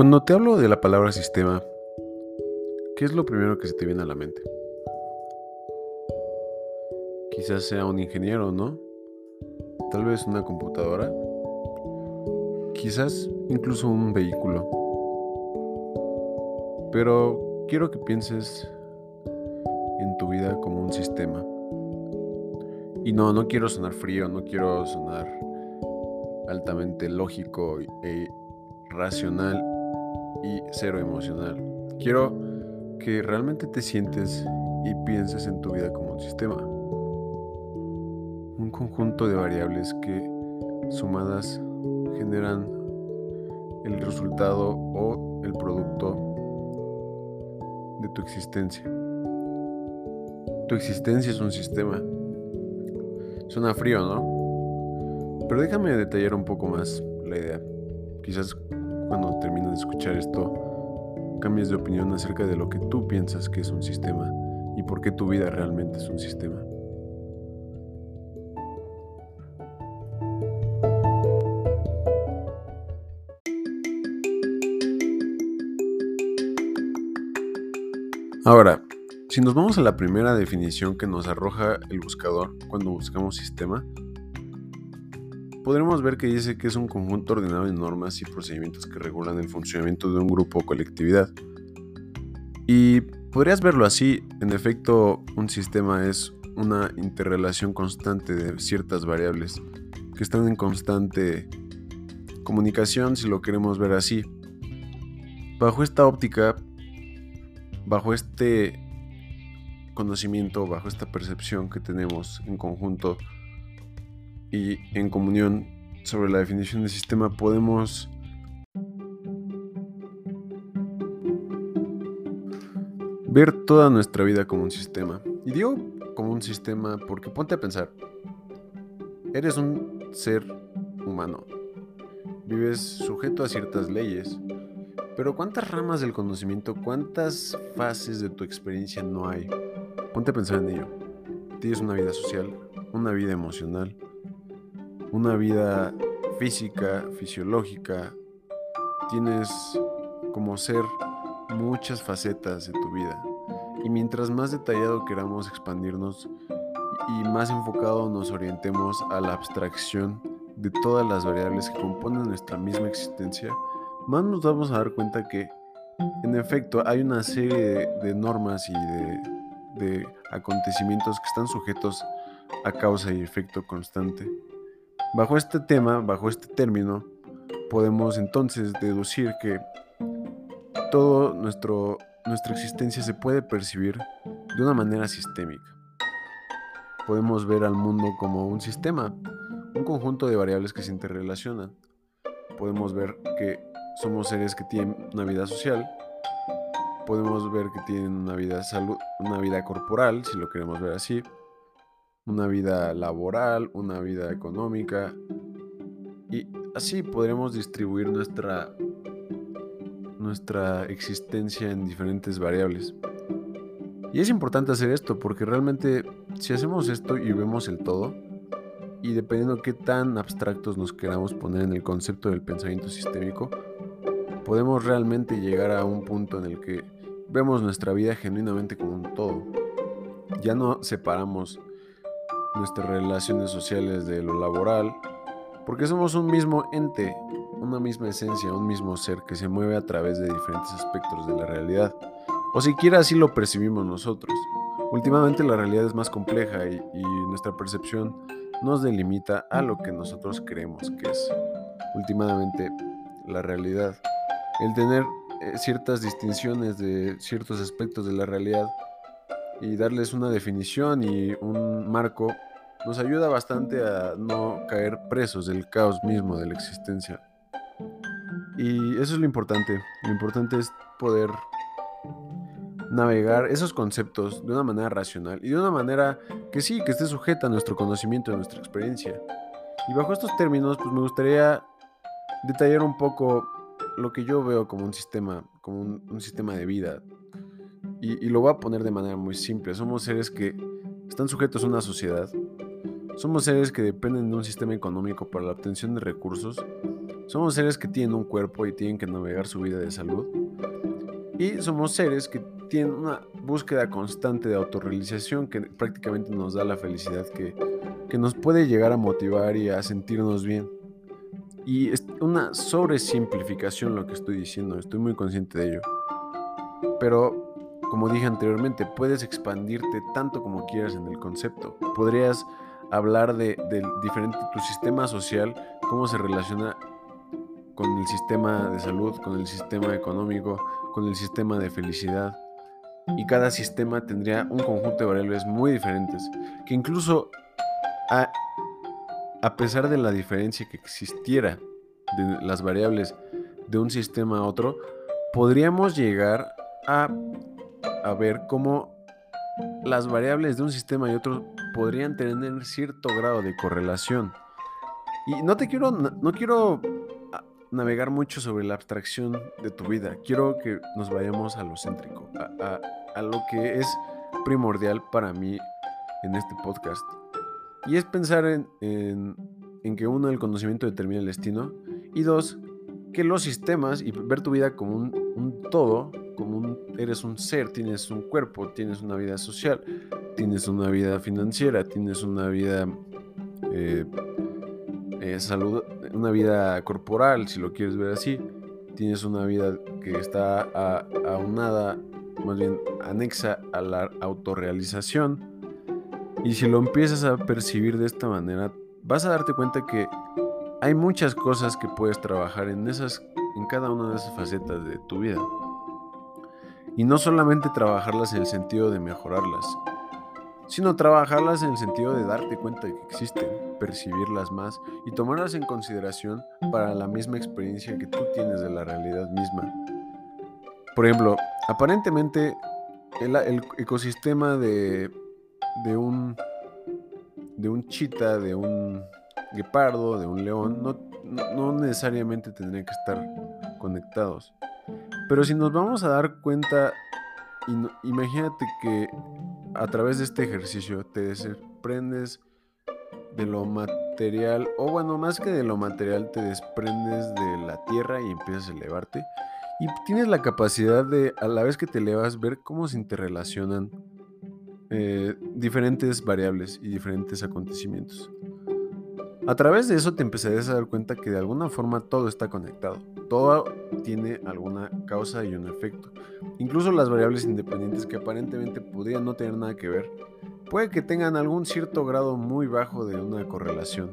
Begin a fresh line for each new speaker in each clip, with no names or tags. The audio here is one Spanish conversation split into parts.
Cuando te hablo de la palabra sistema, ¿qué es lo primero que se te viene a la mente? Quizás sea un ingeniero, ¿no? Tal vez una computadora. Quizás incluso un vehículo. Pero quiero que pienses en tu vida como un sistema. Y no, no quiero sonar frío, no quiero sonar altamente lógico e racional y cero emocional. Quiero que realmente te sientes y pienses en tu vida como un sistema. Un conjunto de variables que sumadas generan el resultado o el producto de tu existencia. Tu existencia es un sistema. Suena frío, ¿no? Pero déjame detallar un poco más la idea. Quizás cuando termines de escuchar esto, cambies de opinión acerca de lo que tú piensas que es un sistema y por qué tu vida realmente es un sistema. Ahora, si nos vamos a la primera definición que nos arroja el buscador cuando buscamos sistema, podremos ver que dice que es un conjunto ordenado de normas y procedimientos que regulan el funcionamiento de un grupo o colectividad. Y podrías verlo así, en efecto, un sistema es una interrelación constante de ciertas variables que están en constante comunicación si lo queremos ver así. Bajo esta óptica, bajo este conocimiento, bajo esta percepción que tenemos en conjunto, y en comunión sobre la definición de sistema podemos ver toda nuestra vida como un sistema. Y digo como un sistema porque ponte a pensar, eres un ser humano, vives sujeto a ciertas leyes, pero ¿cuántas ramas del conocimiento, cuántas fases de tu experiencia no hay? Ponte a pensar en ello. Tienes una vida social, una vida emocional, una vida física, fisiológica, tienes como ser muchas facetas de tu vida. Y mientras más detallado queramos expandirnos y más enfocado nos orientemos a la abstracción de todas las variables que componen nuestra misma existencia, más nos vamos a dar cuenta que en efecto hay una serie de, normas y de, acontecimientos que están sujetos a causa y efecto constante. Bajo este tema, bajo este término, podemos entonces deducir que toda nuestra existencia se puede percibir de una manera sistémica. Podemos ver al mundo como un sistema, un conjunto de variables que se interrelacionan. Podemos ver que somos seres que tienen una vida social, podemos ver que tienen una vida salud, una vida corporal, si lo queremos ver así, una vida laboral, una vida económica y así podremos distribuir nuestra, nuestra existencia en diferentes variables. Y es importante hacer esto porque realmente si hacemos esto y vemos el todo, y dependiendo qué tan abstractos nos queramos poner en el concepto del pensamiento sistémico, podemos realmente llegar a un punto en el que vemos nuestra vida genuinamente como un todo. Ya no separamos nuestras relaciones sociales de lo laboral, porque somos un mismo ente, una misma esencia, un mismo ser que se mueve a través de diferentes aspectos de la realidad, o siquiera así lo percibimos nosotros. Últimamente la realidad es más compleja y, nuestra percepción nos delimita a lo que nosotros creemos que es últimamente la realidad. El tener eh, ciertas distinciones de ciertos aspectos de la realidad y darles una definición y un marco nos ayuda bastante a no caer presos del caos mismo de la existencia. Y eso es lo importante. Lo importante es poder navegar esos conceptos de una manera racional y de una manera que sí, que esté sujeta a nuestro conocimiento, a nuestra experiencia. Y bajo estos términos, pues me gustaría detallar un poco lo que yo veo como un sistema, como un sistema de vida, y, lo voy a poner de manera muy simple. Somos seres que están sujetos a una sociedad. Somos seres que dependen de un sistema económico para la obtención de recursos. Somos seres que tienen un cuerpo y tienen que navegar su vida de salud. Y somos seres que tienen una búsqueda constante de autorrealización que prácticamente nos da la felicidad que, que nos puede llegar a motivar y a sentirnos bien. Y es una sobresimplificación lo que estoy diciendo, estoy muy consciente de ello. Pero, como dije anteriormente, puedes expandirte tanto como quieras en el concepto. Podrías hablar de, diferente tu sistema social, cómo se relaciona con el sistema de salud, con el sistema económico, con el sistema de felicidad. Y cada sistema tendría un conjunto de variables muy diferentes, que incluso a, a pesar de la diferencia que existiera de las variables de un sistema a otro, podríamos llegar a, a ver cómo las variables de un sistema y otro podrían tener cierto grado de correlación. Y no te quiero, no quiero ah, navegar mucho sobre la abstracción de tu vida. Quiero que nos vayamos a lo céntrico, a, lo que es primordial para mí en este podcast. Y es pensar en, que uno, el conocimiento determina el destino. Y dos, que los sistemas y ver tu vida como un todo como un, eres un ser, tienes un cuerpo, tienes una vida social, tienes una vida financiera, tienes una vida eh, eh, salud, una vida corporal, si lo quieres ver así, tienes una vida que está aunada, más bien anexa a la autorrealización. Y si lo empiezas a percibir de esta manera, vas a darte cuenta que hay muchas cosas que puedes trabajar en esas en cada una de esas facetas de tu vida. Y no solamente trabajarlas en el sentido de mejorarlas, sino trabajarlas en el sentido de darte cuenta de que existen, percibirlas más y tomarlas en consideración para la misma experiencia que tú tienes de la realidad misma. Por ejemplo, aparentemente el, ecosistema de, de, un, de un chita, de un guepardo, de un león, no, no necesariamente tendrían que estar conectados. Pero si nos vamos a dar cuenta, imagínate que a través de este ejercicio te desprendes de lo material, o bueno, más que de lo material, te desprendes de la tierra y empiezas a elevarte. Y tienes la capacidad de, a la vez que te elevas, ver cómo se interrelacionan eh, diferentes variables y diferentes acontecimientos. A través de eso te empezarías a dar cuenta que de alguna forma todo está conectado. Todo tiene alguna causa y un efecto. Incluso las variables independientes que aparentemente podrían no tener nada que ver, puede que tengan algún cierto grado muy bajo de una correlación.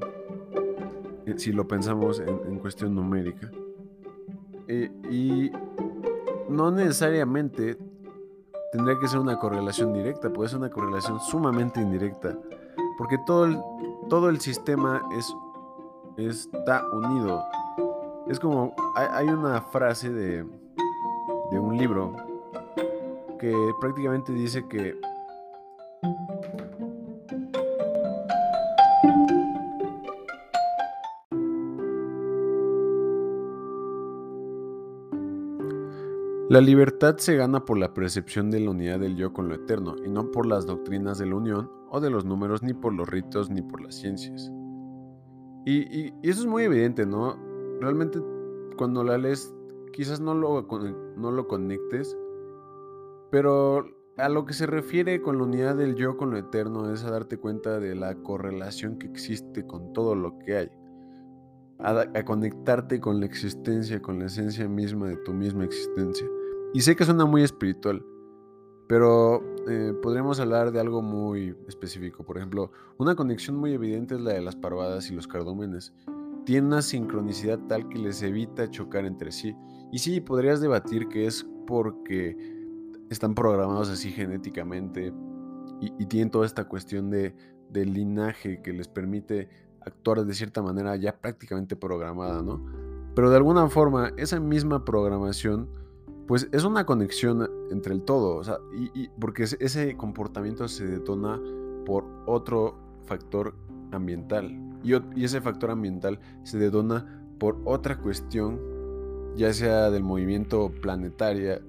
Eh, si lo pensamos en, cuestión numérica. Eh, y no necesariamente tendría que ser una correlación directa, puede ser una correlación sumamente indirecta. Porque todo el, todo el sistema es, está unido. Es como, hay, una frase de, de un libro que prácticamente dice que La libertad se gana por la percepción de la unidad del yo con lo eterno y no por las doctrinas de la unión o de los números, ni por los ritos, ni por las ciencias. Y, eso es muy evidente, ¿no? Realmente cuando la lees quizás no lo, no lo conectes, pero a lo que se refiere con la unidad del yo con lo eterno es a darte cuenta de la correlación que existe con todo lo que hay. a, conectarte con la existencia, con la esencia misma de tu misma existencia. Y sé que suena muy espiritual, pero eh, podríamos hablar de algo muy específico. Por ejemplo, una conexión muy evidente es la de las parvadas y los cardúmenes. Tienen una sincronicidad tal que les evita chocar entre sí. Y sí, podrías debatir que es porque están programados así genéticamente y, tienen toda esta cuestión de, del linaje que les permite actuar de cierta manera ya prácticamente programada, ¿no? Pero de alguna forma, esa misma programación pues es una conexión entre el todo, o sea, y, porque ese comportamiento se detona por otro factor ambiental y, ese factor ambiental se detona por otra cuestión, ya sea del movimiento planetaria,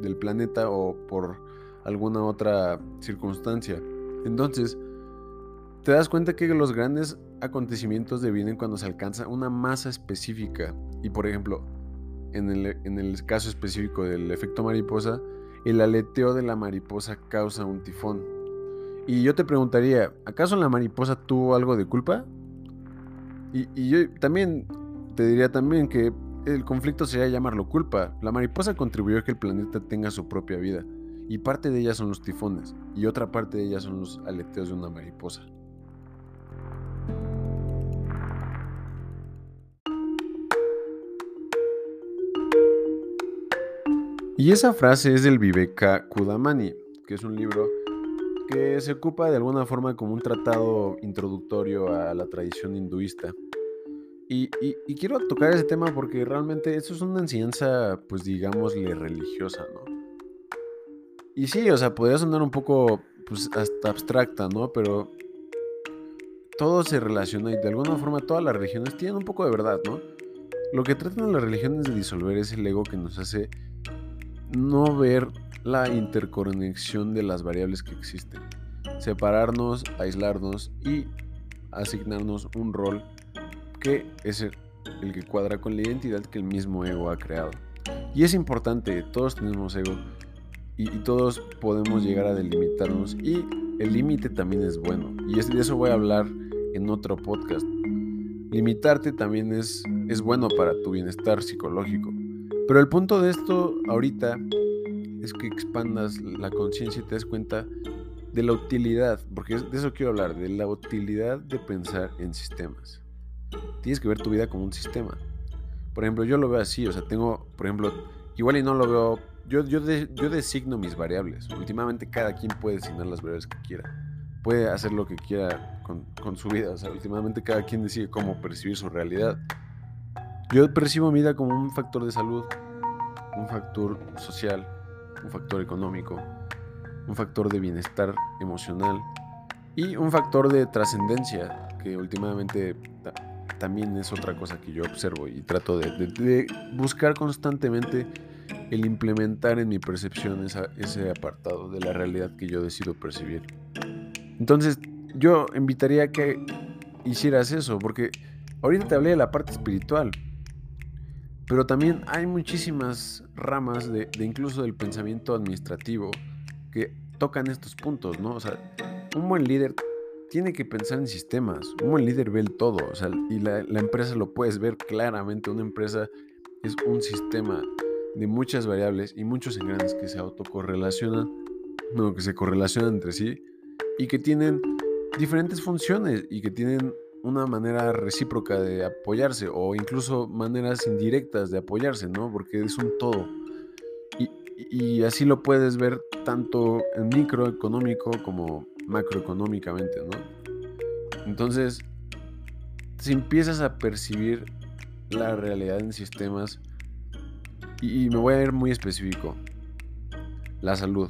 del planeta o por alguna otra circunstancia. Entonces, te das cuenta que los grandes acontecimientos devienen cuando se alcanza una masa específica. Y por ejemplo, en el, caso específico del efecto mariposa, el aleteo de la mariposa causa un tifón. Y yo te preguntaría, ¿acaso la mariposa tuvo algo de culpa? Y, y yo también te diría también que el conflicto sería llamarlo culpa. La mariposa contribuyó a que el planeta tenga su propia vida. Y parte de ella son los tifones. Y otra parte de ella son los aleteos de una mariposa. Y esa frase es del Viveka Kudamani, que es un libro que se ocupa de alguna forma como un tratado introductorio a la tradición hinduista. Y, quiero tocar ese tema porque realmente eso es una enseñanza, pues digámosle, religiosa, ¿no? Y sí, o sea, podría sonar un poco, pues, hasta abstracta, ¿no? Pero todo se relaciona y de alguna forma todas las religiones tienen un poco de verdad, ¿no? Lo que tratan las religiones de disolver es el ego que nos hace no ver la interconexión de las variables que existen, separarnos, aislarnos y asignarnos un rol que es el, que cuadra con la identidad que el mismo ego ha creado. Y es importante, todos tenemos ego y, todos podemos llegar a delimitarnos y el límite también es bueno. Y de eso voy a hablar en otro podcast. Limitarte también es, es bueno para tu bienestar psicológico. Pero el punto de esto ahorita es que expandas la conciencia y te des cuenta de la utilidad, porque de eso quiero hablar, de la utilidad de pensar en sistemas. Tienes que ver tu vida como un sistema. Por ejemplo, yo lo veo así, o sea, tengo, por ejemplo, igual y no lo veo, yo, yo, yo designo mis variables. Últimamente cada quien puede designar las variables que quiera. Puede hacer lo que quiera con, con su vida. O sea, últimamente cada quien decide cómo percibir su realidad. Yo percibo mi vida como un factor de salud, un factor social, un factor económico, un factor de bienestar emocional y un factor de trascendencia, que últimamente también es otra cosa que yo observo y trato de, buscar constantemente el implementar en mi percepción ese apartado de la realidad que yo decido percibir. Entonces, yo invitaría a que hicieras eso, porque ahorita te hablé de la parte espiritual, pero también hay muchísimas ramas de, incluso del pensamiento administrativo que tocan estos puntos, ¿no? O sea, un buen líder tiene que pensar en sistemas. Un buen líder ve el todo, o sea, y la, empresa lo puedes ver claramente. Una empresa es un sistema de muchas variables y muchos engranes que se autocorrelacionan, no, que se correlacionan entre sí y que tienen diferentes funciones y que tienen una manera recíproca de apoyarse o incluso maneras indirectas de apoyarse, ¿no? Porque es un todo. Y, así lo puedes ver tanto en microeconómico como macroeconómicamente, ¿no? Entonces, si empiezas a percibir la realidad en sistemas, y me voy a ir muy específico, la salud.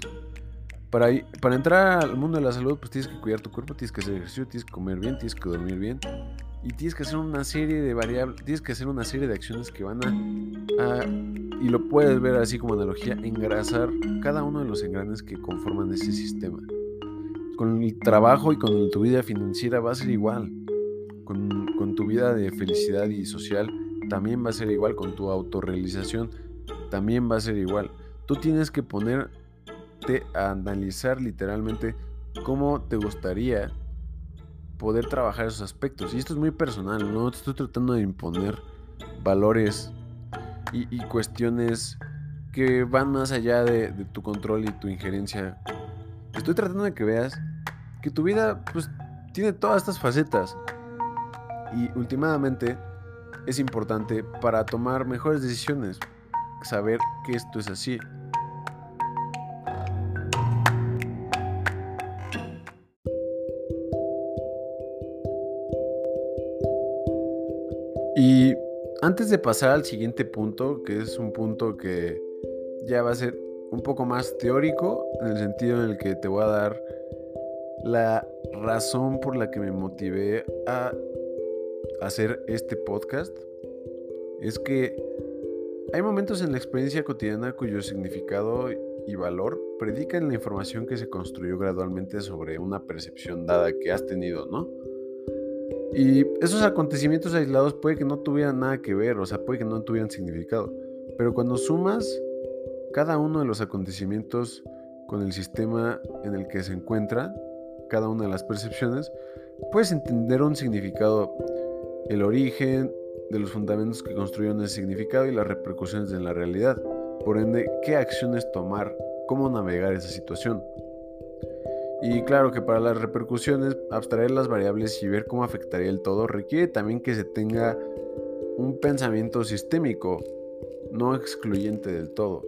Para, para entrar al mundo de la salud, pues tienes que cuidar tu cuerpo, tienes que hacer ejercicio, tienes que comer bien, tienes que dormir bien. Y tienes que hacer una serie de variables, tienes que hacer una serie de acciones que van a, y lo puedes ver así como analogía, engrasar cada uno de los engranes que conforman ese sistema. Con el trabajo y con tu vida financiera va a ser igual. Con, con tu vida de felicidad y social también va a ser igual. Con tu autorrealización también va a ser igual. Tú tienes que poner a analizar literalmente cómo te gustaría poder trabajar esos aspectos. Y esto es muy personal, no estoy tratando de imponer valores y, cuestiones que van más allá de, de, tu control y tu injerencia. Estoy tratando de que veas que tu vida pues tiene todas estas facetas. Y últimamente es importante para tomar mejores decisiones saber que esto es así. Antes de pasar al siguiente punto, que es un punto que ya va a ser un poco más teórico, en el sentido en el que te voy a dar la razón por la que me motivé a hacer este podcast, es que hay momentos en la experiencia cotidiana cuyo significado y valor predican la información que se construyó gradualmente sobre una percepción dada que has tenido, ¿no? Y esos acontecimientos aislados puede que no tuvieran nada que ver, o sea, puede que no tuvieran significado. Pero cuando sumas cada uno de los acontecimientos con el sistema en el que se encuentra, cada una de las percepciones, puedes entender un significado, el origen de los fundamentos que construyeron ese significado y las repercusiones en la realidad. Por ende, qué acciones tomar, cómo navegar esa situación. Y claro que para las repercusiones, abstraer las variables y ver cómo afectaría el todo requiere también que se tenga un pensamiento sistémico, no excluyente del todo.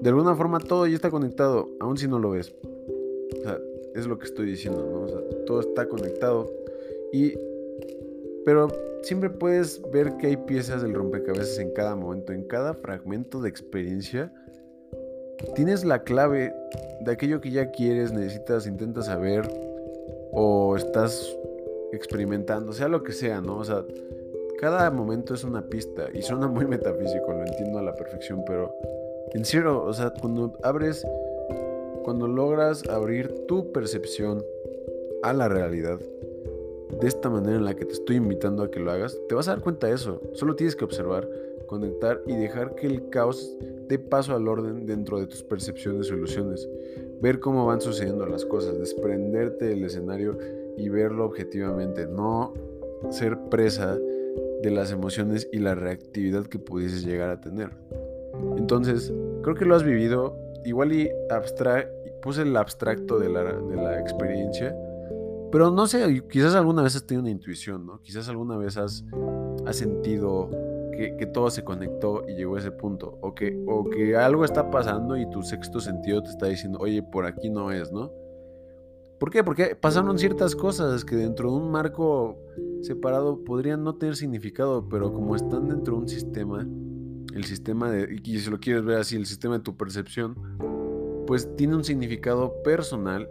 De alguna forma todo ya está conectado, aun si no lo ves. O sea, es lo que estoy diciendo, ¿no? O sea, todo está conectado. Y. Pero siempre puedes ver que hay piezas del rompecabezas en cada momento, en cada fragmento de experiencia tienes la clave de aquello que ya quieres, necesitas, intentas saber o estás experimentando, sea lo que sea, ¿no? O sea, cada momento es una pista y suena muy metafísico, lo entiendo a la perfección, pero en serio, o sea, cuando abres, cuando logras abrir tu percepción a la realidad, de esta manera en la que te estoy invitando a que lo hagas, te vas a dar cuenta de eso. Solo tienes que observar, conectar y dejar que el caos dé paso al orden dentro de tus percepciones o ilusiones. Ver cómo van sucediendo las cosas, desprenderte del escenario y verlo objetivamente, no ser presa de las emociones y la reactividad que pudieses llegar a tener. Entonces, creo que lo has vivido, igual y abstra puse el abstracto de la, de la experiencia, pero no sé, quizás alguna vez has tenido una intuición, ¿no? Quizás alguna vez has, has sentido que, todo se conectó y llegó a ese punto. O que, o que algo está pasando y tu sexto sentido te está diciendo, oye, por aquí no es, ¿no? ¿Por qué? Porque pasaron ciertas cosas que dentro de un marco separado podrían no tener significado, pero como están dentro de un sistema, el sistema de, y si lo quieres ver así, el sistema de tu percepción, pues tiene un significado personal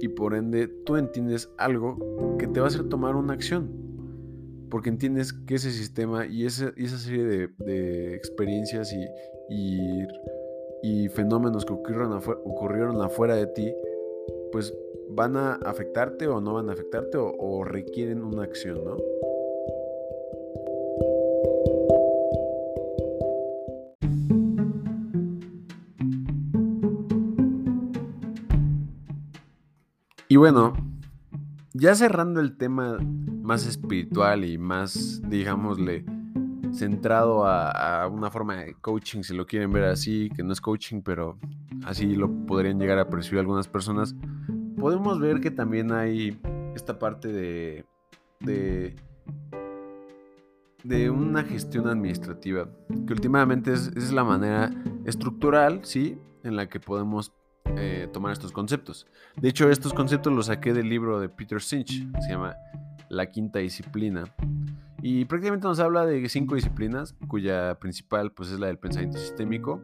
y por ende tú entiendes algo que te va a hacer tomar una acción porque entiendes que ese sistema y, esa serie de, experiencias y, y, fenómenos que ocurrieron, ocurrieron afuera de ti, pues van a afectarte o no van a afectarte o, requieren una acción, ¿no? Y bueno, ya cerrando el tema más espiritual y más, digámosle, centrado a, una forma de coaching, si lo quieren ver así, que no es coaching, pero así lo podrían llegar a percibir algunas personas, podemos ver que también hay esta parte de, de, de una gestión administrativa, que últimamente es, la manera estructural, ¿sí? En la que podemos eh, tomar estos conceptos. De hecho, estos conceptos los saqué del libro de Peter Sinch, se llama La Quinta Disciplina. Y prácticamente nos habla de cinco disciplinas, cuya principal pues, es la del pensamiento sistémico.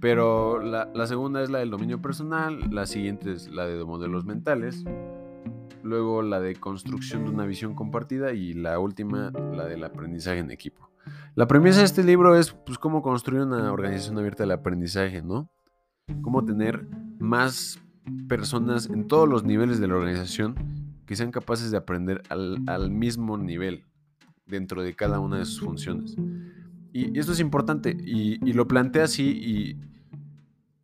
Pero la, la segunda es la del dominio personal, la siguiente es la de modelos mentales, luego la de construcción de una visión compartida y la última, la del aprendizaje en equipo. La premisa de este libro es pues, cómo construir una organización abierta del aprendizaje, ¿no? cómo tener más personas en todos los niveles de la organización que sean capaces de aprender al, mismo nivel dentro de cada una de sus funciones. Y, esto es importante y, lo planteé así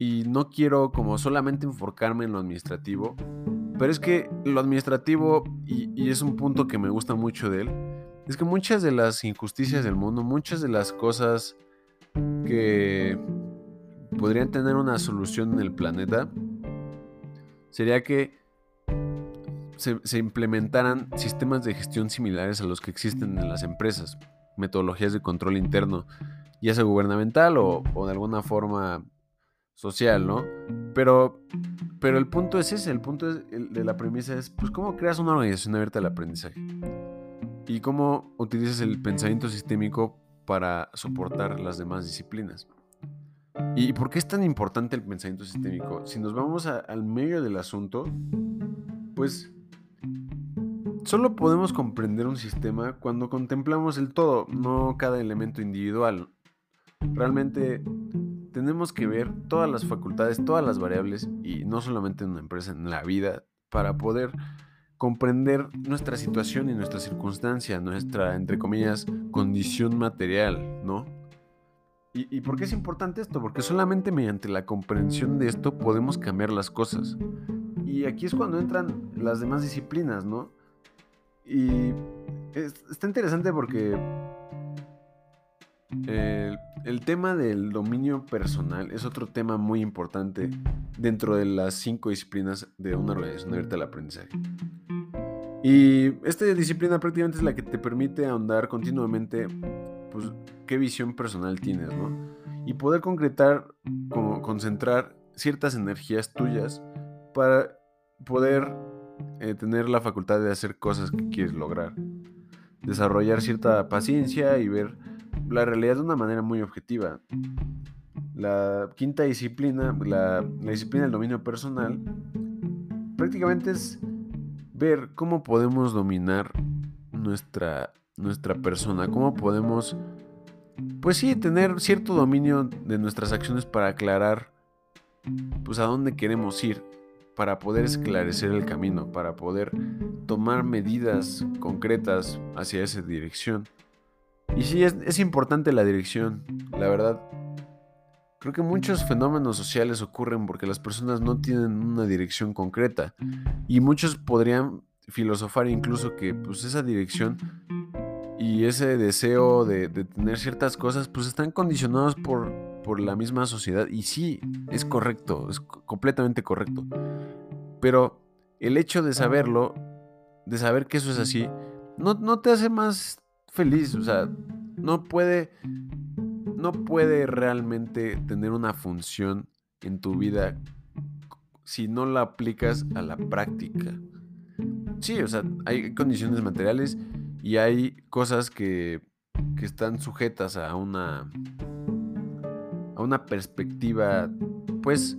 y, y no quiero como solamente enfocarme en lo administrativo, pero es que lo administrativo, y, es un punto que me gusta mucho de él, es que muchas de las injusticias del mundo, muchas de las cosas que podrían tener una solución en el planeta sería que se, implementaran sistemas de gestión similares a los que existen en las empresas, metodologías de control interno, ya sea gubernamental o, de alguna forma social, ¿no? Pero, pero el punto es ese, el punto de la premisa es, pues, ¿cómo creas una organización abierta al aprendizaje? Y cómo utilizas el pensamiento sistémico para soportar las demás disciplinas. ¿Y por qué es tan importante el pensamiento sistémico? Si nos vamos al medio del asunto, pues solo podemos comprender un sistema cuando contemplamos el todo, no cada elemento individual. Realmente tenemos que ver todas las facultades, todas las variables, y no solamente en una empresa, en la vida, para poder comprender nuestra situación y nuestra circunstancia, nuestra, entre comillas, condición material, ¿no? ¿Y, ¿Y, por qué es importante esto? Porque solamente mediante la comprensión de esto podemos cambiar las cosas. Y aquí es cuando entran las demás disciplinas, ¿no? Y está interesante porque el, tema del dominio personal es otro tema muy importante dentro de las cinco disciplinas de una organización abierta al aprendizaje. Y esta disciplina prácticamente es la que te permite ahondar continuamente pues, qué visión personal tienes, ¿no? Y poder concretar, como concentrar ciertas energías tuyas para poder eh, tener la facultad de hacer cosas que quieres lograr. Desarrollar cierta paciencia y ver la realidad de una manera muy objetiva. La quinta disciplina, la, disciplina del dominio personal, prácticamente es ver cómo podemos dominar nuestra, nuestra persona, cómo podemos, pues sí, tener cierto dominio de nuestras acciones para aclarar, pues a dónde queremos ir, para poder esclarecer el camino, para poder tomar medidas concretas hacia esa dirección. Y sí, es, importante la dirección, la verdad. Creo que muchos fenómenos sociales ocurren porque las personas no tienen una dirección concreta. Y muchos podrían filosofar incluso que pues esa dirección y ese deseo de, tener ciertas cosas pues están condicionados por, por la misma sociedad. Y sí, es correcto, es completamente correcto. Pero el hecho de saberlo, de saber que eso es así, no, no te hace más feliz, o sea, no puede, no puede realmente tener una función en tu vida si no la aplicas a la práctica. Sí, o sea, hay condiciones materiales y hay cosas que, que están sujetas a una a una perspectiva pues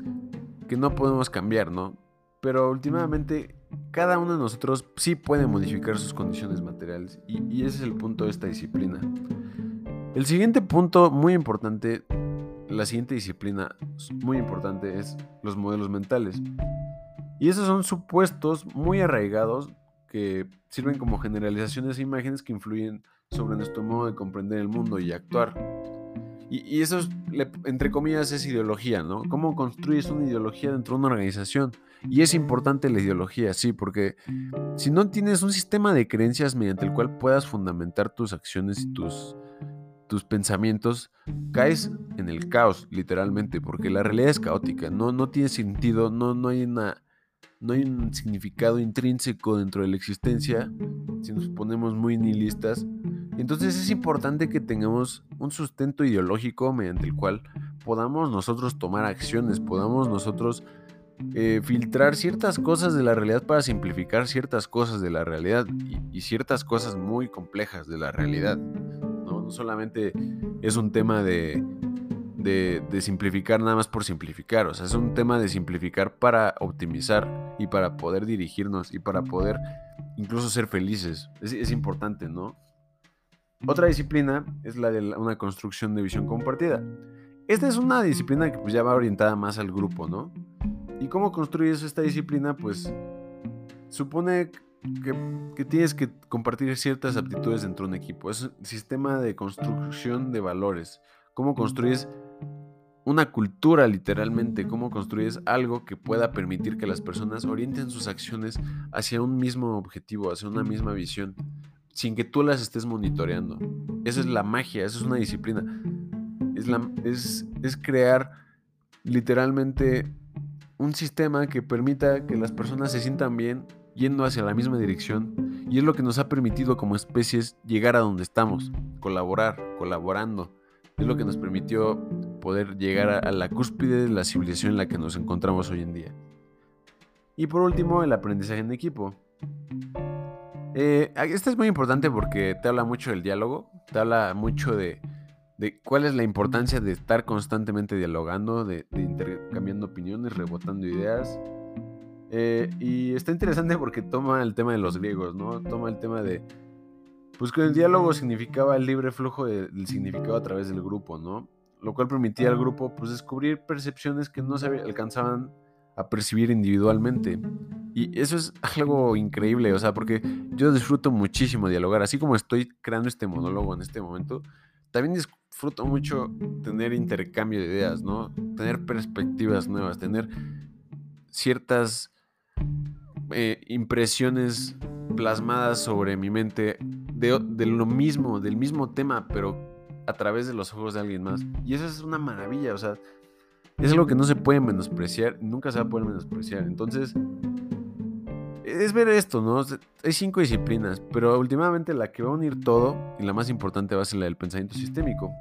que no podemos cambiar, ¿no? Pero últimamente cada uno de nosotros sí puede modificar sus condiciones materiales y, ese es el punto de esta disciplina. El siguiente punto muy importante, la siguiente disciplina muy importante es los modelos mentales. Y esos son supuestos muy arraigados que sirven como generalizaciones e imágenes que influyen sobre nuestro modo de comprender el mundo y actuar. Y, eso, es, entre comillas, es ideología, ¿no? ¿Cómo construyes una ideología dentro de una organización? Y es importante la ideología, sí, porque si no tienes un sistema de creencias mediante el cual puedas fundamentar tus acciones y tus, tus pensamientos, caes en el caos, literalmente, porque la realidad es caótica, no, no tiene sentido, no, no, hay una, no hay un significado intrínseco dentro de la existencia, si nos ponemos muy nihilistas. Entonces es importante que tengamos un sustento ideológico mediante el cual podamos nosotros tomar acciones, podamos nosotros eh, filtrar ciertas cosas de la realidad para simplificar ciertas cosas de la realidad y, ciertas cosas muy complejas de la realidad. ¿no? solamente es un tema de, de, simplificar nada más por simplificar, o sea, es un tema de simplificar para optimizar y para poder dirigirnos y para poder incluso ser felices. Es, es importante, ¿no? Otra disciplina es la de una construcción de visión compartida. Esta es una disciplina que pues ya va orientada más al grupo, ¿no? ¿Y cómo construyes esta disciplina? Pues supone que, tienes que compartir ciertas aptitudes dentro de un equipo. Es un sistema de construcción de valores. ¿Cómo construyes una cultura literalmente? ¿Cómo construyes algo que pueda permitir que las personas orienten sus acciones hacia un mismo objetivo, hacia una misma visión, sin que tú las estés monitoreando? Esa es la magia, esa es una disciplina. Es, la, es, es crear literalmente un sistema que permita que las personas se sientan bien yendo hacia la misma dirección y es lo que nos ha permitido como especies llegar a donde estamos, colaborar, colaborando. Es lo que nos permitió poder llegar a, la cúspide de la civilización en la que nos encontramos hoy en día. Y por último, el aprendizaje en equipo. Eh, este es muy importante porque te habla mucho del diálogo, te habla mucho de, de cuál es la importancia de estar constantemente dialogando, de, intercambiando opiniones, rebotando ideas. Eh, y está interesante porque toma el tema de los griegos, ¿no? Toma el tema de, pues que el diálogo significaba el libre flujo del significado a través del grupo, ¿no? lo cual permitía al grupo pues, descubrir percepciones que no se alcanzaban a percibir individualmente. Y eso es algo increíble, o sea, porque yo disfruto muchísimo dialogar, así como estoy creando este monólogo en este momento, también disfruto mucho tener intercambio de ideas, ¿no? Tener perspectivas nuevas, tener ciertas eh, impresiones plasmadas sobre mi mente de, de, lo mismo, del mismo tema, pero a través de los ojos de alguien más. Y eso es una maravilla, o sea, es algo que no se puede menospreciar, nunca se va a poder menospreciar. Entonces, es ver esto, ¿no? Hay cinco disciplinas, pero últimamente la que va a unir todo y la más importante va a ser la del pensamiento sistémico.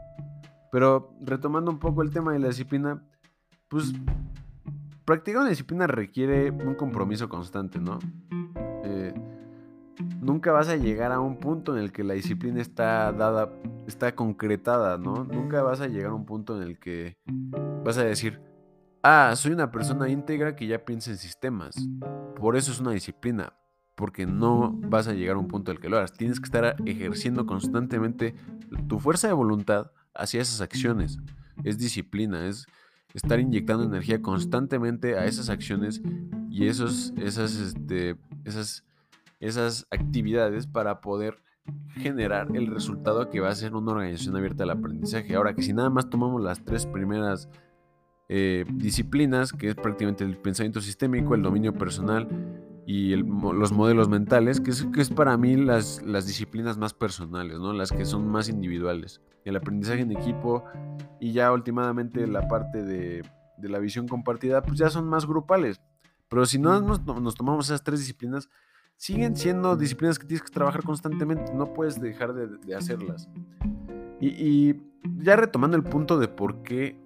Pero retomando un poco el tema de la disciplina, pues practicar una disciplina requiere un compromiso constante, ¿no? Eh, nunca vas a llegar a un punto en el que la disciplina está dada, está concretada, ¿no? Nunca vas a llegar a un punto en el que vas a decir, ah, soy una persona íntegra que ya piensa en sistemas. Por eso es una disciplina, porque no vas a llegar a un punto en el que lo hagas. Tienes que estar ejerciendo constantemente tu fuerza de voluntad hacia esas acciones. Es disciplina, es estar inyectando energía constantemente a esas acciones y esos, esas, este, esas esas actividades para poder generar el resultado que va a ser una organización abierta al aprendizaje. Ahora que si nada más tomamos las tres primeras eh, disciplinas, que es prácticamente el pensamiento sistémico, el dominio personal y los modelos mentales, que es, que es para mí las, las, disciplinas más personales, ¿no? las que son más individuales. El aprendizaje en equipo y ya últimamente la parte de, de la visión compartida, pues ya son más grupales. Pero si no nos, nos tomamos esas tres disciplinas, siguen siendo disciplinas que tienes que trabajar constantemente, no puedes dejar de, hacerlas. Y, ya retomando el punto de por qué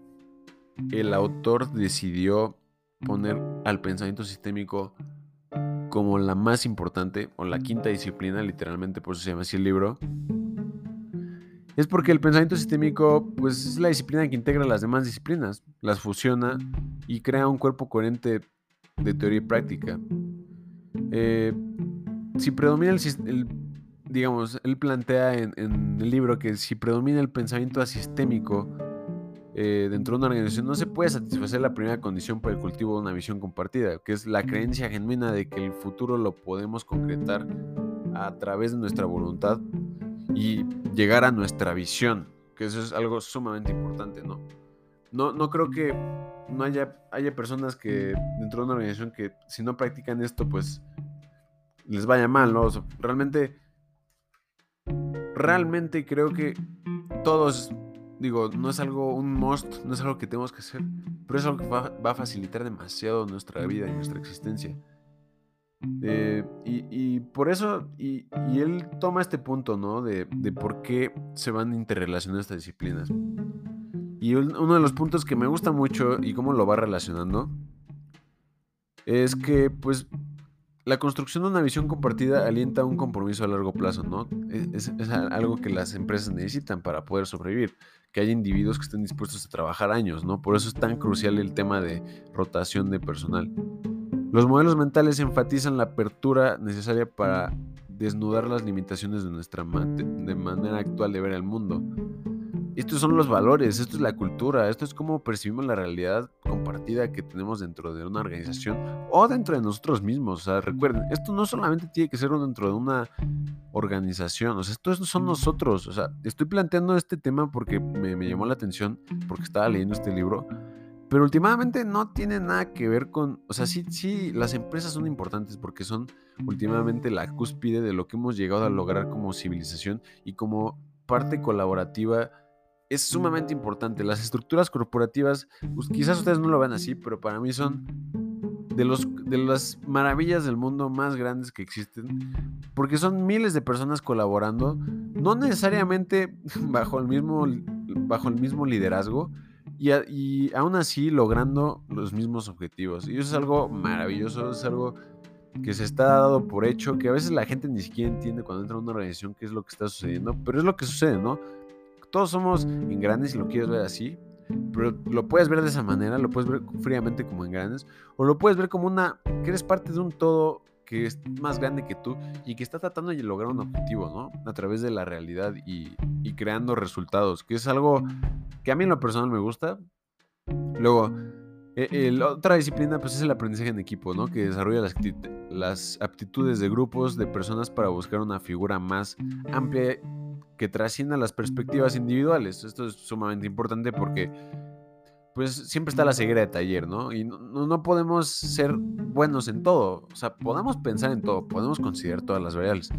el autor decidió poner al pensamiento sistémico como la más importante, o la quinta disciplina, literalmente por eso se llama así el libro, es porque el pensamiento sistémico pues, es la disciplina que integra las demás disciplinas, las fusiona y crea un cuerpo coherente de teoría y práctica. Eh, si predomina el, digamos, él plantea en, el libro que si predomina el pensamiento asistémico eh, dentro de una organización, no se puede satisfacer la primera condición para el cultivo de una visión compartida, que es la creencia genuina de que el futuro lo podemos concretar a través de nuestra voluntad y llegar a nuestra visión, que eso es algo sumamente importante, ¿no? No, no creo que no haya, haya personas que dentro de una organización que si no practican esto, pues les vaya mal, ¿no? realmente, realmente creo que todos, digo, no es algo, un must, no es algo que tenemos que hacer, pero es algo que va, a facilitar demasiado nuestra vida y nuestra existencia. Eh, y, por eso, y, él toma este punto, ¿no? De, de, por qué se van interrelacionando estas disciplinas. Y uno de los puntos que me gusta mucho y cómo lo va relacionando es que, pues, la construcción de una visión compartida alienta un compromiso a largo plazo, ¿no? Es, algo que las empresas necesitan para poder sobrevivir, que haya individuos que estén dispuestos a trabajar años, ¿no? Por eso es tan crucial el tema de rotación de personal. Los modelos mentales enfatizan la apertura necesaria para desnudar las limitaciones de nuestra de manera actual de ver el mundo estos son los valores, esto es la cultura, esto es cómo percibimos la realidad compartida que tenemos dentro de una organización o dentro de nosotros mismos. O sea, recuerden, esto no solamente tiene que ser dentro de una organización, o sea, esto son nosotros. O sea, estoy planteando este tema porque me, me llamó la atención, porque estaba leyendo este libro. Pero últimamente no tiene nada que ver con, o sea, sí, sí, las empresas son importantes porque son últimamente la cúspide de lo que hemos llegado a lograr como civilización y como parte colaborativa es sumamente importante. Las estructuras corporativas, pues, quizás ustedes no lo vean así, pero para mí son de, los, de las maravillas del mundo más grandes que existen, porque son miles de personas colaborando, no necesariamente bajo el mismo, bajo el mismo liderazgo, y, y aún así logrando los mismos objetivos. Y eso es algo maravilloso, es algo que se está dado por hecho, que a veces la gente ni siquiera entiende cuando entra a una organización qué es lo que está sucediendo, pero es lo que sucede, ¿no? Todos somos grandes si lo quieres ver así, pero lo puedes ver de esa manera, lo puedes ver fríamente como en grandes, o lo puedes ver como una, que eres parte de un todo que es más grande que tú y que está tratando de lograr un objetivo, ¿no? A través de la realidad y, creando resultados, que es algo que a mí en lo personal me gusta. Luego, e, la otra disciplina pues es el aprendizaje en equipo, ¿no? Que desarrolla las, las aptitudes de grupos de personas para buscar una figura más amplia que trascienda las perspectivas individuales. Esto es sumamente importante porque pues siempre está la ceguera de taller, ¿no? Y no, podemos ser buenos en todo. O sea, podemos pensar en todo, podemos considerar todas las variables,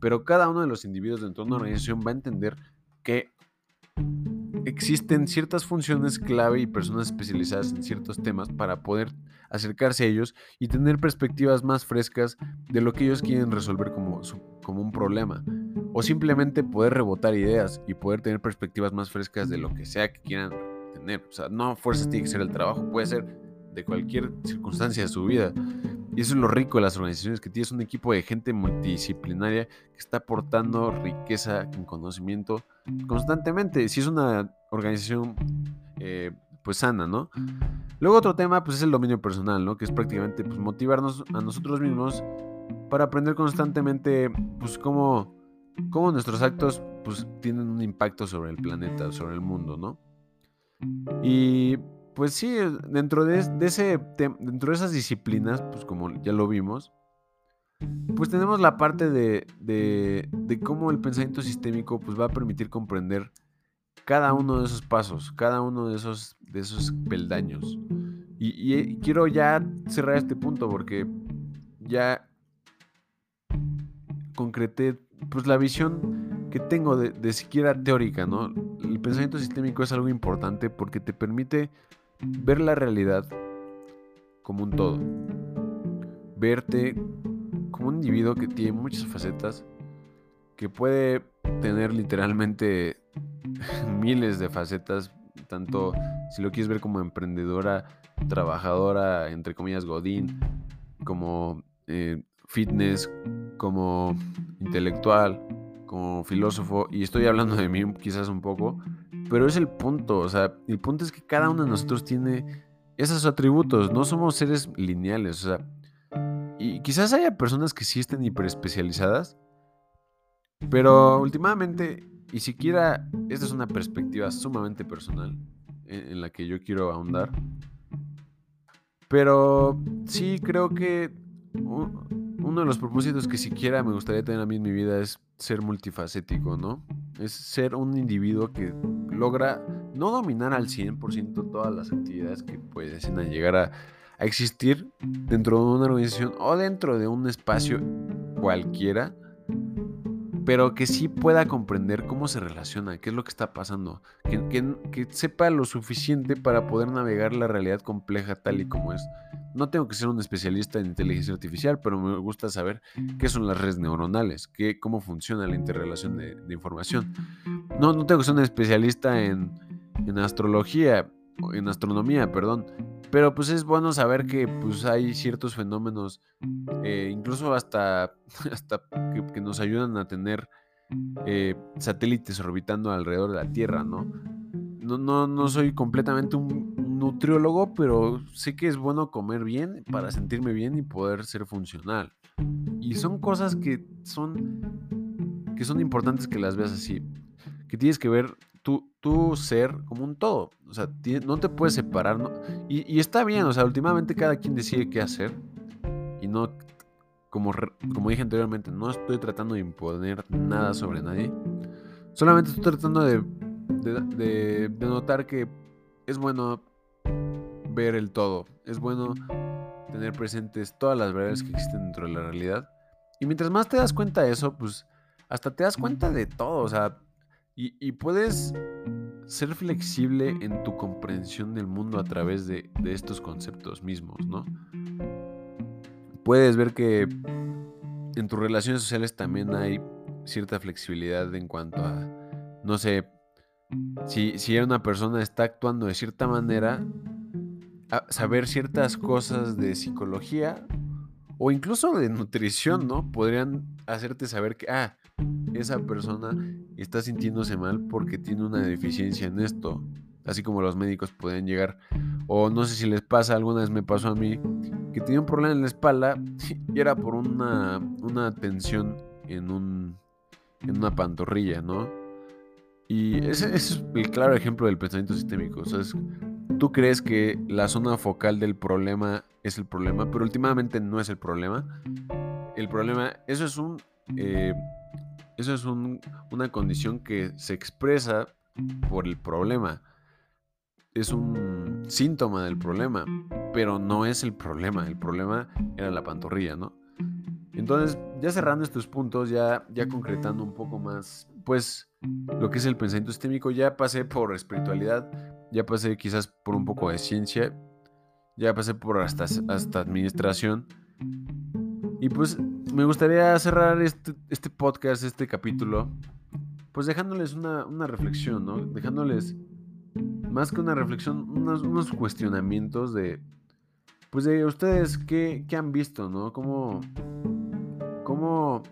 pero cada uno de los individuos dentro de una organización va a entender que existen ciertas funciones clave y personas especializadas en ciertos temas para poder acercarse a ellos y tener perspectivas más frescas de lo que ellos quieren resolver como, como un problema. O simplemente poder rebotar ideas y poder tener perspectivas más frescas de lo que sea que quieran tener. O sea, no fuerzas tiene que ser el trabajo, puede ser de cualquier circunstancia de su vida. Y eso es lo rico de las organizaciones, que tienes un equipo de gente multidisciplinaria que está aportando riqueza en conocimiento constantemente. Si es una organización eh, pues sana, ¿no? Luego otro tema pues es el dominio personal, ¿no? Que es prácticamente pues, motivarnos a nosotros mismos para aprender constantemente pues cómo, cómo nuestros actos pues tienen un impacto sobre el planeta, sobre el mundo, ¿no? Y pues sí, dentro de, ese dentro de esas disciplinas, pues como ya lo vimos, pues tenemos la parte de, de, cómo el pensamiento sistémico pues va a permitir comprender cada uno de esos pasos, cada uno de esos, de esos peldaños. Y, quiero ya cerrar este punto porque ya concreté pues la visión que tengo de, de siquiera teórica, ¿no? el pensamiento sistémico es algo importante porque te permite ver la realidad como un todo. Verte como un individuo que tiene muchas facetas, que puede tener literalmente miles de facetas, tanto si lo quieres ver como emprendedora, trabajadora, entre comillas, godín, como eh, fitness, como intelectual, como filósofo, y estoy hablando de mí quizás un poco, pero es el punto, o sea, el punto es que cada uno de nosotros tiene esos atributos, no somos seres lineales, o sea, y quizás haya personas que sí estén hiperespecializadas, pero últimamente, y siquiera, esta es una perspectiva sumamente personal en, la que yo quiero ahondar, pero sí creo que uno de los propósitos que siquiera me gustaría tener a mí en mi vida es ser multifacético, ¿no? Es ser un individuo que logra no dominar al 100% todas las actividades que pueden llegar a, a existir dentro de una organización o dentro de un espacio cualquiera, pero que sí pueda comprender cómo se relaciona, qué es lo que está pasando, que, sepa lo suficiente para poder navegar la realidad compleja tal y como es. No tengo que ser un especialista en inteligencia artificial, pero me gusta saber qué son las redes neuronales, qué, cómo funciona la interrelación de, información. No, no tengo que ser un especialista en, en astrología, en astronomía, perdón, pero pues es bueno saber que pues hay ciertos fenómenos, eh, incluso hasta, hasta que, nos ayudan a tener eh, satélites orbitando alrededor de la Tierra, ¿no? No, no, no soy completamente un nutriólogo, pero sé que es bueno comer bien para sentirme bien y poder ser funcional. Y son cosas que son, que son importantes que las veas así. Que tienes que ver tu, ser como un todo. O sea, no te puedes separar. Y, está bien, o sea, últimamente cada quien decide qué hacer. Y no, como, como dije anteriormente, no estoy tratando de imponer nada sobre nadie. Solamente estoy tratando de, de, de notar que es bueno ver el todo. Es bueno tener presentes todas las variables que existen dentro de la realidad. Y mientras más te das cuenta de eso, pues hasta te das cuenta de todo. O sea, y, puedes ser flexible en tu comprensión del mundo a través de, estos conceptos mismos, ¿no? Puedes ver que en tus relaciones sociales también hay cierta flexibilidad en cuanto a, no sé, si, si una persona está actuando de cierta manera, saber ciertas cosas de psicología o incluso de nutrición, ¿no? Podrían hacerte saber que, ah, esa persona está sintiéndose mal porque tiene una deficiencia en esto. así como los médicos pueden llegar, o no sé si les pasa, alguna vez me pasó a mí, que tenía un problema en la espalda y era por una, una tensión en, un, en una pantorrilla, ¿no? Y ese, es el claro ejemplo del pensamiento sistémico. O sea, tú crees que la zona focal del problema es el problema, pero últimamente no es el problema. El problema, eso es un... Eh, eso es una condición que se expresa por el problema. Es un síntoma del problema, pero no es el problema. El problema era la pantorrilla, ¿no? Entonces, ya cerrando estos puntos, ya, ya concretando un poco más, pues, lo que es el pensamiento sistémico, ya pasé por espiritualidad, ya pasé quizás por un poco de ciencia, ya pasé por hasta, hasta administración. Y pues me gustaría cerrar este, este, podcast, este capítulo, pues dejándoles una, reflexión, ¿no? Dejándoles, más que una reflexión, unos, cuestionamientos de, pues de ustedes, ¿qué, han visto, ¿no? ¿Cómo, cómo,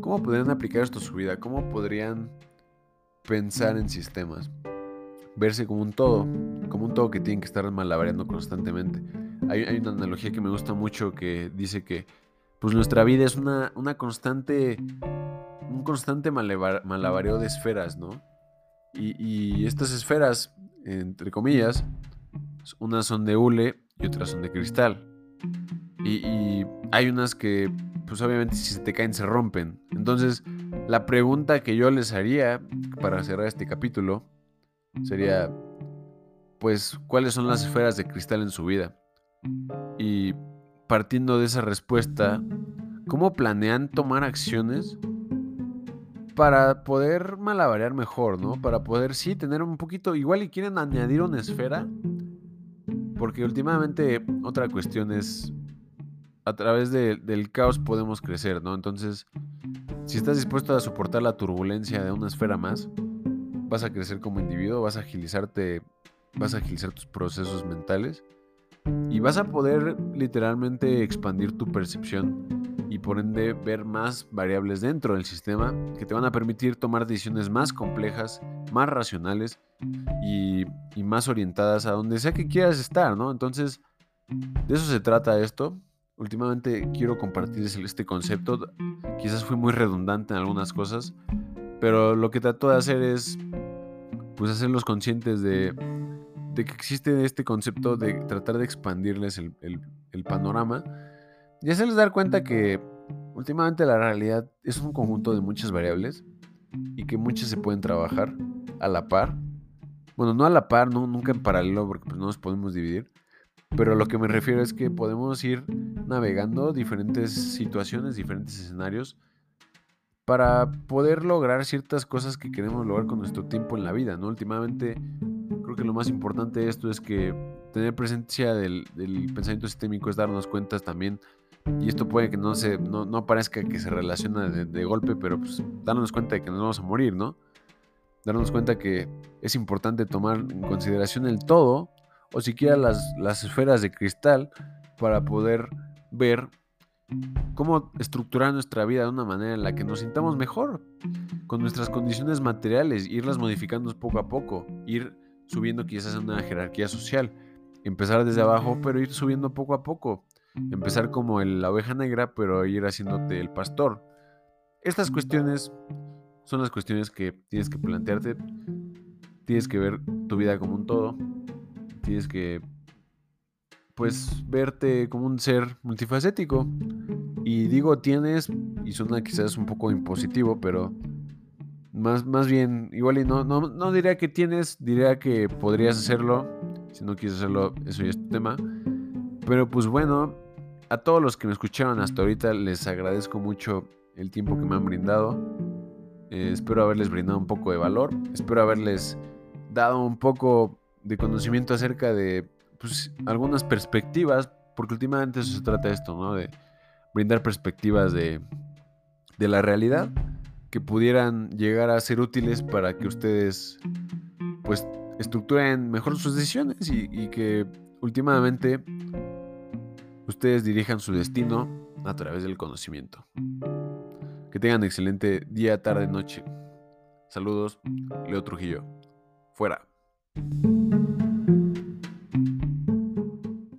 cómo podrían aplicar esto a su vida? ¿Cómo podrían pensar en sistemas? Verse como un todo, como un todo que tienen que estar malabareando constantemente. Hay, hay una analogía que me gusta mucho que dice que pues nuestra vida es una, una constante, un constante malabareo de esferas, ¿no? Y, estas esferas, entre comillas, unas son de hule y otras son de cristal. Y, hay unas que, pues obviamente si se te caen se rompen. Entonces, la pregunta que yo les haría para cerrar este capítulo sería, pues, ¿cuáles son las esferas de cristal en su vida? Y partiendo de esa respuesta, ¿cómo planean tomar acciones para poder malabarear mejor, ¿no? Para poder, sí, tener un poquito, igual y quieren añadir una esfera, porque últimamente otra cuestión es, a través del caos podemos crecer, ¿no? Entonces, si estás dispuesto a soportar la turbulencia de una esfera más, vas a crecer como individuo, vas a agilizarte, vas a agilizar tus procesos mentales y vas a poder literalmente expandir tu percepción y por ende ver más variables dentro del sistema que te van a permitir tomar decisiones más complejas, más racionales y, más orientadas a donde sea que quieras estar, ¿no? Entonces, de eso se trata esto. Últimamente quiero compartir este concepto. Quizás fui muy redundante en algunas cosas, pero lo que trato de hacer es pues hacerlos conscientes de, de que existe este concepto de tratar de expandirles el, panorama y hacerles dar cuenta que últimamente la realidad es un conjunto de muchas variables y que muchas se pueden trabajar a la par. Bueno, no a la par, no, nunca en paralelo porque pues, no nos podemos dividir. Pero lo que me refiero es que podemos ir navegando diferentes situaciones, diferentes escenarios para poder lograr ciertas cosas que queremos lograr con nuestro tiempo en la vida, ¿no? Últimamente creo que lo más importante de esto es que tener presencia del, pensamiento sistémico es darnos cuenta también, y esto puede que no, se, no, parezca que se relaciona de, golpe, pero pues darnos cuenta de que nos vamos a morir, ¿no? Darnos cuenta que es importante tomar en consideración el todo, o siquiera las, las esferas de cristal, para poder ver cómo estructurar nuestra vida de una manera en la que nos sintamos mejor con nuestras condiciones materiales, irlas modificando poco a poco, ir subiendo quizás en una jerarquía social. Empezar desde abajo, pero ir subiendo poco a poco. Empezar como la oveja negra, pero ir haciéndote el pastor. Estas cuestiones son las cuestiones que tienes que plantearte. Tienes que ver tu vida como un todo. Tienes que, pues, verte como un ser multifacético. Y digo tienes, y suena quizás un poco impositivo, pero más, más bien, igual y no, no, no diría que tienes, diría que podrías hacerlo. Si no quieres hacerlo, eso ya es tu tema. Pero pues bueno, a todos los que me escucharon hasta ahorita les agradezco mucho el tiempo que me han brindado. Eh, espero haberles brindado un poco de valor. Espero haberles dado un poco de conocimiento acerca de pues, algunas perspectivas. Porque últimamente eso se trata de esto, ¿no? De brindar perspectivas de, de la realidad que pudieran llegar a ser útiles para que ustedes pues estructuren mejor sus decisiones y, que últimamente ustedes dirijan su destino a través del conocimiento. Que tengan excelente día, tarde, noche. Saludos, Leo Trujillo. Fuera.